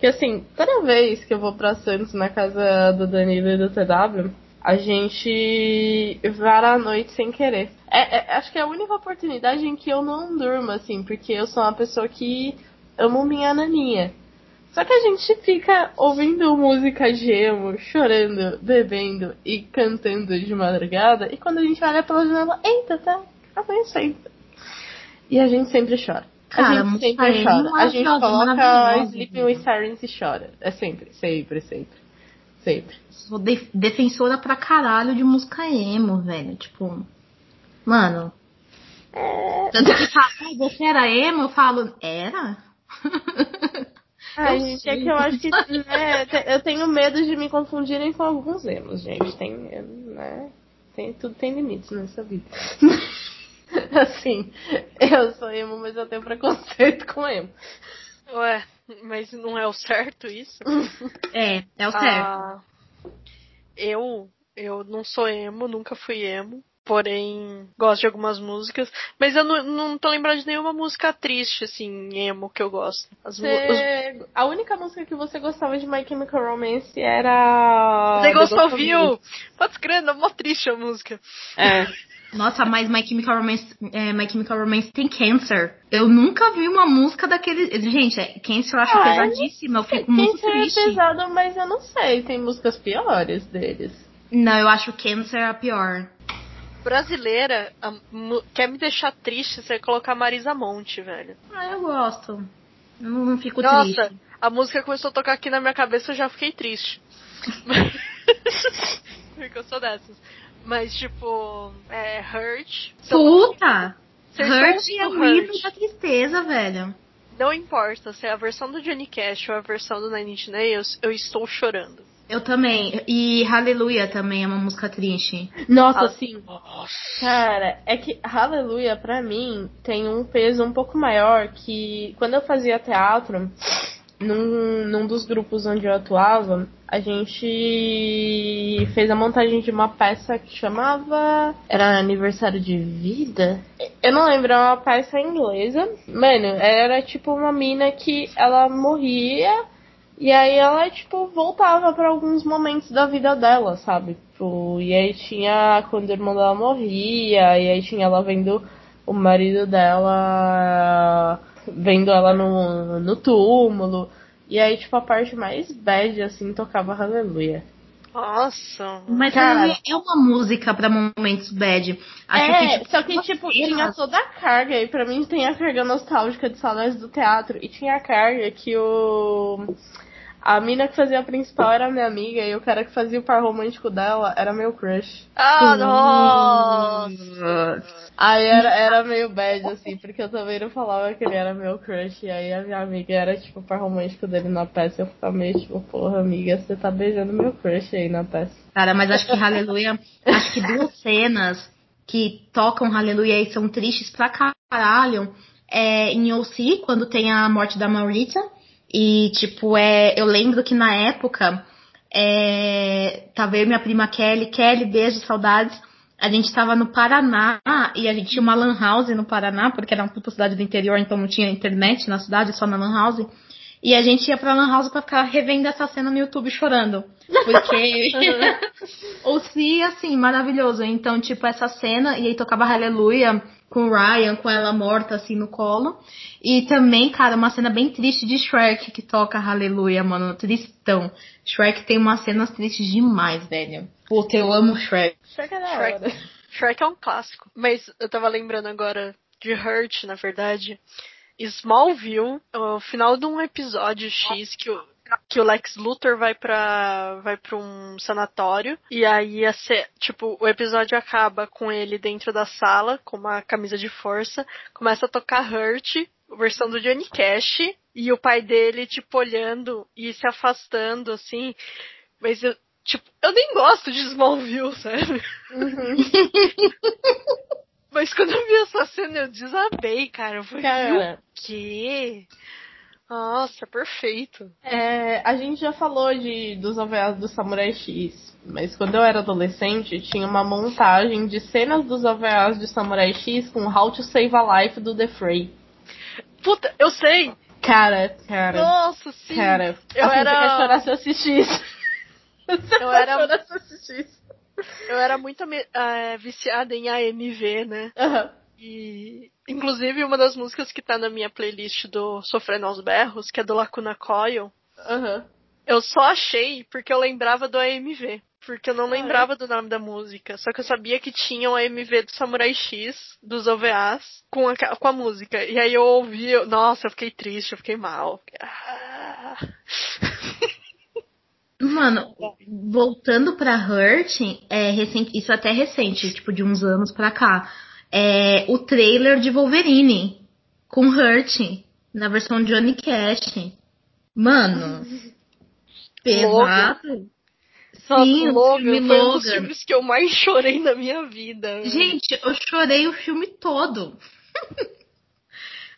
Que assim, toda vez que eu vou pra Santos na casa do Danilo e do TW, a gente vara a noite sem querer. É, é- acho que é a única oportunidade em que eu não durmo, assim, porque eu sou uma pessoa que amo minha naninha. Só que a gente fica ouvindo música de emo, chorando, bebendo e cantando de madrugada, e quando a gente olha pela janela, eita, tá amanhecendo. E a gente sempre chora. Cara, a gente sempre chora. A gente coloca Sleeping with Sirens e chora. É sempre, sempre, sempre. Sempre. Sou de- defensora pra caralho de música emo, velho. Tipo, mano. Tanto que fala, "Ai, você era emo? Eu falo, era? Ai, Eu gente, é que eu acho que né, eu tenho medo de me confundirem com alguns emos, gente. Tem, né? Tem, tudo tem limites nessa vida. assim, eu sou emo, mas eu tenho preconceito com emo. Ué, mas não é o certo isso? É, é o certo. Ah, eu, eu não sou emo, nunca fui emo. Porém, gosto de algumas músicas. Mas eu não, não tô lembrando de nenhuma música triste, assim, emo, que eu gosto. Os- Você- A única música que você gostava de My Chemical Romance era. The Ghost The of You! Pode crer, não é mó triste a música. É. Nossa, mas My Chemical Romance, é, My Chemical Romance tem Cancer. Eu nunca vi uma música daquele. Gente, é, Cancer eu acho Ah, pesadíssima. Eu fico muito Cancer é triste. pesado, mas eu não sei. Tem músicas piores deles. Não, eu acho Cancer a pior. Brasileira, a quer me deixar triste, você colocar Marisa Monte, velho. Ah, eu gosto. Eu não, fico Nossa, triste. a música começou a tocar aqui na minha cabeça, eu já fiquei triste. Porque eu sou dessas. Mas, tipo, é Hurt. Puta! Hurt é o hino da tristeza, velho. Não importa se é a versão do Johnny Cash ou a versão do Nine Inch Nails, eu estou chorando. Eu também. E Hallelujah também é uma música triste. Nossa, Ah, assim. Cara, é que Hallelujah, pra mim, tem um peso um pouco maior que quando eu fazia teatro, num, num dos grupos onde eu atuava, a gente fez a montagem de uma peça que chamava. Era aniversário de vida? Eu não lembro, era uma peça inglesa. Mano, era tipo uma mina que ela morria. E aí ela, tipo, voltava pra alguns momentos da vida dela, sabe? Tipo, e aí tinha quando o irmão dela morria, e aí tinha ela vendo o marido dela vendo ela no, no túmulo. E aí, tipo, a parte mais bad, assim, tocava Aleluia. Nossa. Mas Cara. Hallelujah é uma música pra momentos bad. Acho é, que, tipo, só que, tipo, cenas- tinha toda a carga, e pra mim tem a carga nostálgica de saudades do teatro, e tinha a carga que o. A mina que fazia a principal era minha amiga, e o cara que fazia o par romântico dela era meu crush. Ah, nossa! Aí era, era meio bad, assim, porque eu também não falava que ele era meu crush, e aí a minha amiga era, tipo, o par romântico dele na peça, e eu ficava meio, tipo, porra, amiga, você tá beijando meu crush aí na peça. Cara, mas acho que Hallelujah. acho que duas cenas que tocam Hallelujah e são tristes pra caralho. É em OC, quando tem a morte da Maurita. E, tipo, é, eu lembro que na época. É, tava eu e minha prima Kelly. Kelly, beijo, saudades. A gente tava no Paraná e a gente tinha uma lan house no Paraná, porque era uma puta cidade do interior, então não tinha internet na cidade, só na lan house. E a gente ia pra Lan House pra ficar revendo essa cena no YouTube chorando. Porque. o Si, assim, maravilhoso. Então, tipo, essa cena, e aí tocava Aleluia com o Ryan, com ela morta, assim, no colo. E também, cara, uma cena bem triste de Shrek que toca Aleluia, mano. Tristão. Shrek tem umas cenas tristes demais, velho. Puta, eu amo Shrek. Shrek é da Shrek, hora. Shrek é um clássico. Mas eu tava lembrando agora de Hurt, na verdade. Smallville, o final de um episódio X que o, que o Lex Luthor vai pra, vai pra um sanatório. E aí, a se- tipo, o episódio acaba com ele dentro da sala, com uma camisa de força. Começa a tocar Hurt, versão do Johnny Cash. E o pai dele, tipo, olhando e se afastando, assim. Mas eu, tipo, eu nem gosto de Smallville, sabe? Mas quando eu vi essa cena, eu desabei, cara. Eu falei, Cara, o quê? Nossa, perfeito. é, a gente já falou de, dos OVAs do Samurai X, mas quando eu era adolescente, tinha uma montagem de cenas dos OVAs de Samurai X com How to Save a Life do The Fray. Puta, eu sei! Cara, cara, Nossa, sim! cara. eu assim, era- Você quer chorar se eu assistir isso. Você Eu era- se eu assistir isso. Eu era muito eh, viciada em AMV, né? Aham. E, inclusive, uma das músicas que tá na minha playlist do Sofrendo aos Berros, que é do Lacuna Coil, Aham. eu só achei porque eu lembrava do AMV. Porque eu não Ah, é? lembrava do nome da música. Só que eu sabia que tinha o AMV do Samurai X, dos OVAs, com a, com a música. E aí eu ouvi, eu- nossa, eu fiquei triste, eu fiquei mal. Ah. Mano, voltando pra Hurt, é recente, isso até é recente, tipo de uns anos pra cá. É o trailer de Wolverine com Hurt na versão Johnny Cash. Mano, pesado. Nossa, Sim, o Logan filme foi um dos Logan. filmes que eu mais chorei na minha vida. Gente, eu chorei o filme todo.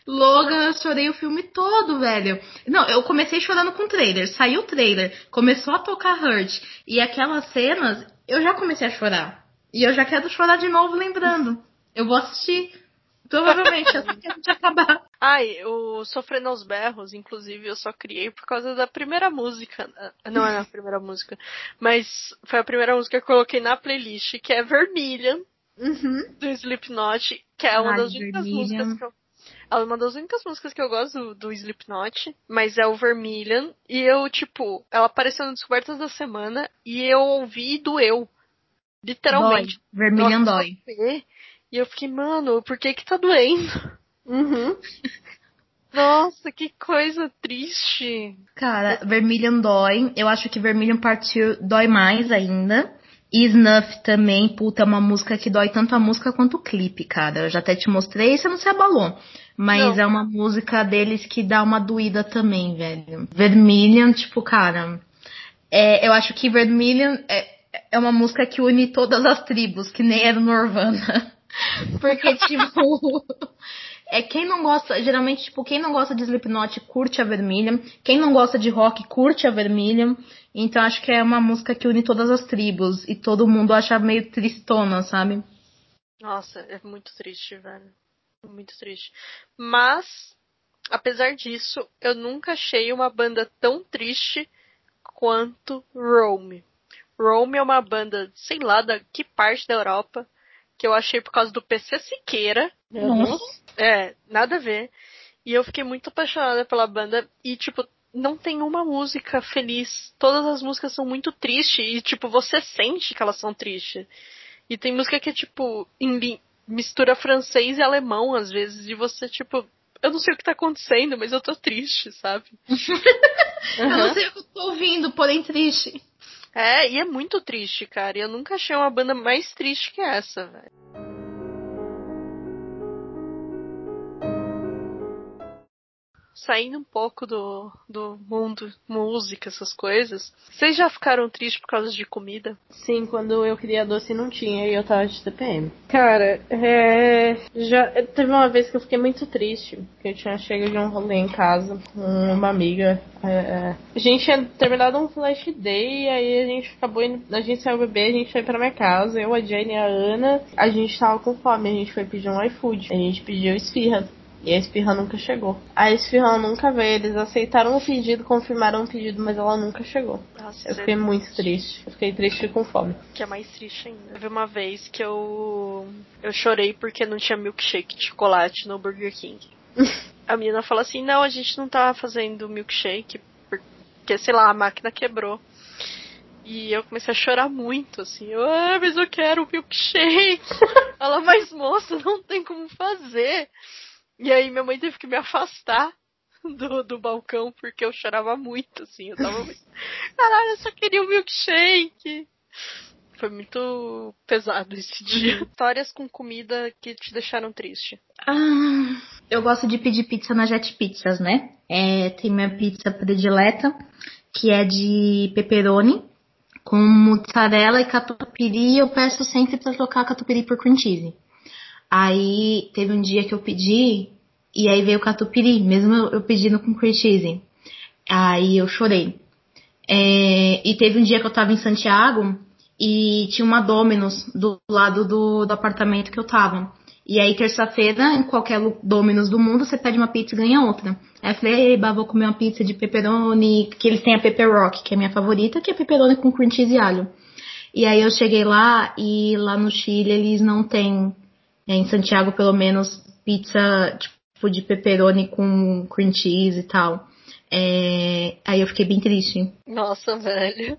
Logan, eu chorei o filme todo, velho. Não, eu comecei chorando com o trailer. Saiu o trailer, começou a tocar Hurt. E aquelas cenas, eu já comecei a chorar. E eu já quero chorar de novo lembrando. Eu vou assistir. Provavelmente, assim que a gente acabar. Ai, o Sofrendo aos Berros, inclusive, eu só criei por causa da primeira música. Não é a primeira música, mas foi a primeira música que eu coloquei na playlist, que é Vermilion, Uhum. do Slipknot, que é uma Ai, das únicas músicas que eu. É uma das únicas músicas que eu gosto do, do Slipknot, mas é o Vermilion. E eu, tipo, ela apareceu no Descobertas da Semana e eu ouvi e doeu. Literalmente. Dói. Vermilion Nossa, dói. E eu fiquei, mano, por que que tá doendo? Uhum. Nossa, que coisa triste. Cara, Vermilion dói. Eu acho que Vermilion partiu dói mais ainda. E Snuff também, puta, é uma música que dói tanto a música quanto o clipe, cara. Eu já até te mostrei e você não se abalou. Mas Não. é uma música deles que dá uma doída também, velho. Vermilion, tipo, cara. é, eu acho que Vermilion é, é uma música que une todas as tribos, que nem era no Nirvana. Porque, tipo. É quem não gosta, geralmente, tipo, quem não gosta de Slipknot curte a Vermilion, quem não gosta de rock curte a Vermilion. Então acho que é uma música que une todas as tribos e todo mundo acha meio tristona, sabe? Nossa, é muito triste, velho. Muito triste. Mas, apesar disso, eu nunca achei uma banda tão triste quanto Rome. Rome é uma banda, sei lá, da que parte da Europa, que eu achei por causa do PC Siqueira. Nossa. É, nada a ver. E eu fiquei muito apaixonada pela banda e, tipo, não tem uma música feliz. Todas as músicas são muito tristes e, tipo, você sente que elas são tristes. E tem música que é, tipo, mistura francês e alemão, às vezes, e você, tipo, eu não sei o que tá acontecendo, mas eu tô triste, sabe? Eu não sei o que eu tô ouvindo, porém triste. É, e é muito triste, cara. E eu nunca achei uma banda mais triste que essa, velho. Saindo um pouco do, do mundo música, essas coisas. Vocês já ficaram tristes por causa de comida? Sim, quando eu queria doce não tinha e eu tava de TPM. Cara, é. Já teve uma vez que eu fiquei muito triste, porque eu tinha chegado de um rolê em casa com uma amiga. é, A gente tinha terminado um flash day, e aí a gente acabou indo. A gente saiu beber, a gente foi pra minha casa, eu, a Jane e a Ana. A gente tava com fome, a gente foi pedir um iFood. A gente pediu esfirra. E a esfirra nunca chegou. A esfirra nunca veio. Eles aceitaram o pedido, confirmaram o pedido, mas ela nunca chegou. Nossa, Eu fiquei muito triste. Eu fiquei triste e com fome. Que é mais triste ainda. Teve uma vez que eu. Eu chorei porque não tinha milkshake de chocolate no Burger King. a menina falou assim: não, a gente não tá fazendo milkshake porque, sei lá, a máquina quebrou. E eu comecei a chorar muito, assim. Eu, ah, mas eu quero um milkshake. Ela, mas moça, não tem como fazer. E aí minha mãe teve que me afastar do, do balcão porque eu chorava muito, assim. Eu tava muito. Caralho, eu só queria um milkshake. Foi muito pesado esse dia. Histórias com comida que te deixaram triste. Ah, eu gosto de pedir pizza na Jet Pizzas, né? É, tem minha pizza predileta, que é de pepperoni, com mozzarella e catupiry. Eu peço sempre pra trocar catupiry por cream cheese. Aí teve um dia que eu pedi, e aí veio catupiry, mesmo eu, pedindo com cream cheese. Aí eu chorei. É, e teve um dia que eu tava em Santiago e tinha uma Domino's do lado do, do apartamento que eu tava. E aí, terça-feira, em qualquer Domino's do mundo, você pede uma pizza e ganha outra. Aí eu falei, eba, vou comer uma pizza de pepperoni, que eles têm a pepper rock, que é minha favorita, que é pepperoni com cream cheese e alho. E aí eu cheguei lá e lá no Chile eles não têm, em Santiago pelo menos, pizza tipo de pepperoni com cream cheese e tal. É, aí eu fiquei bem triste. Nossa, velho.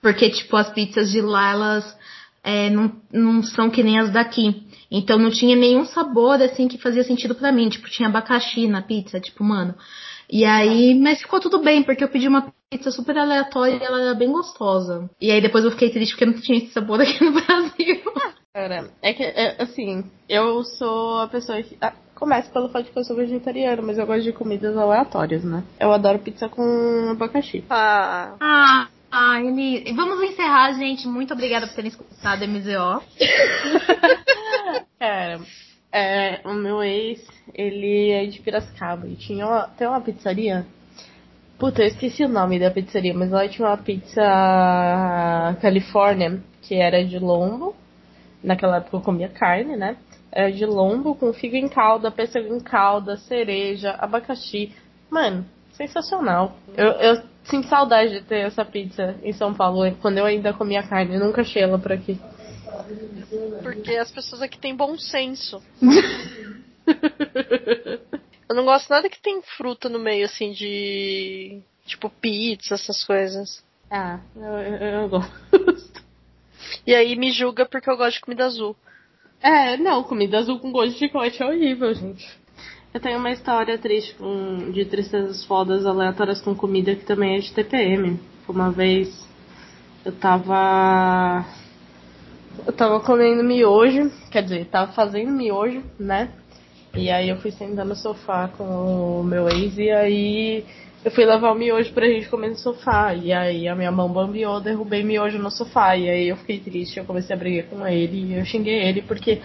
Porque, tipo, as pizzas de lá, elas é, não, não são que nem as daqui. Então não tinha nenhum sabor, assim, que fazia sentido para mim. Tipo, tinha abacaxi na pizza, tipo, mano. E aí, mas ficou tudo bem, porque eu pedi uma pizza super aleatória e ela era bem gostosa. E aí depois eu fiquei triste porque não tinha esse sabor aqui no Brasil. Cara, é que, é, assim, eu sou a pessoa que. Ah, começa pelo fato de que eu sou vegetariana, mas eu gosto de comidas aleatórias, né? Eu adoro pizza com abacaxi. Ah. Ah. Ah, Eli, vamos encerrar, gente. Muito obrigada por terem escutado MZO. Cara, é, o meu ex, ele é de Piracicaba e tinha uma, tem uma pizzaria. Puta, eu esqueci o nome da pizzaria, mas lá tinha uma pizza Califórnia, que era de lombo. Naquela época eu comia carne, né? Era de lombo com figo em calda, pêssego em calda, cereja, abacaxi. Mano, sensacional. Eu, eu sinto saudade de ter essa pizza em São Paulo, quando eu ainda comia carne. Nunca achei ela por aqui. Porque as pessoas aqui têm bom senso. eu não gosto nada que tem fruta no meio, assim, de. Tipo pizza, essas coisas. Ah, eu, eu, eu gosto. E aí me julga porque eu gosto de comida azul. É, não, comida azul com gosto de chicote é horrível, gente. Eu tenho uma história triste com, de tristezas fodas aleatórias com comida que também é de TPM. Uma vez eu tava. Eu tava comendo miojo, quer dizer, tava fazendo miojo, né? E aí eu fui sentar no sofá com o meu ex e aí eu fui levar o miojo pra gente comer no sofá. E aí a minha mão bambeou, derrubei miojo no sofá. E aí eu fiquei triste, eu comecei a brigar com ele e eu xinguei ele porque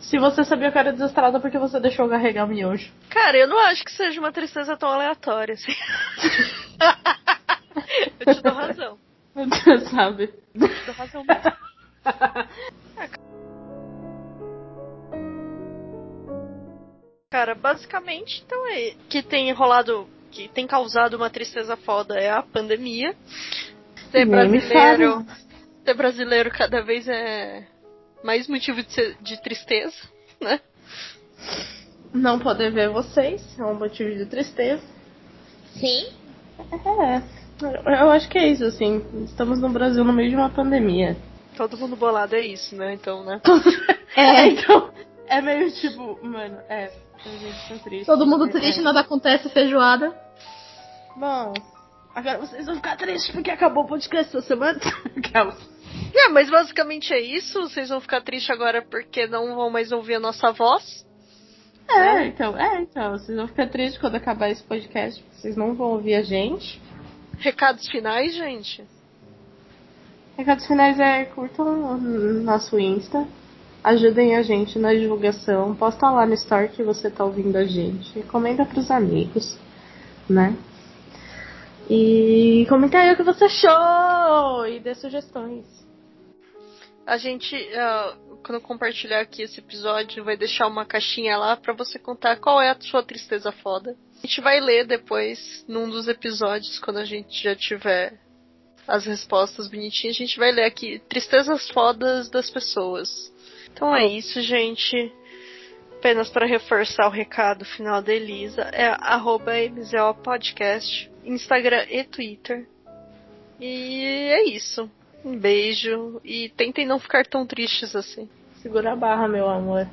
se você sabia que eu era desastrada, porque você deixou carregar o miojo? Cara, eu não acho que seja uma tristeza tão aleatória assim. eu te dou razão. Sabe? Eu te dou razão mesmo. Cara, basicamente, então é que tem rolado, que tem causado uma tristeza foda é a pandemia. Ser brasileiro, ser brasileiro cada vez é mais motivo de, ser, de tristeza, né? Não poder ver vocês é um motivo de tristeza. Sim. É, eu acho que é isso, assim. Estamos no Brasil no meio de uma pandemia. Todo mundo bolado é isso, né? Então, né? é, então. É meio tipo, mano, é. A gente tá triste. Todo mundo triste, é. nada acontece, feijoada. Bom, agora vocês vão ficar tristes porque acabou o podcast essa semana. É, mas basicamente é isso. Vocês vão ficar tristes agora porque não vão mais ouvir a nossa voz. É, então, é, então. Vocês vão ficar tristes quando acabar esse podcast. Vocês não vão ouvir a gente. Recados finais, gente? Recados finais é curtam o nosso Insta. Ajudem a gente na divulgação. Posta lá no Store que você tá ouvindo a gente. Comenta pros amigos, né? E comenta aí o que você achou e dê sugestões. A gente. Uh, quando compartilhar aqui esse episódio, vai deixar uma caixinha lá para você contar qual é a sua tristeza foda. A gente vai ler depois, num dos episódios, quando a gente já tiver as respostas bonitinhas, a gente vai ler aqui tristezas fodas das pessoas. Então é isso, gente. Apenas para reforçar o recado final da Elisa, é arroba Podcast, Instagram e Twitter. E é isso. Um beijo e tentem não ficar tão tristes assim. Segura a barra, meu amor.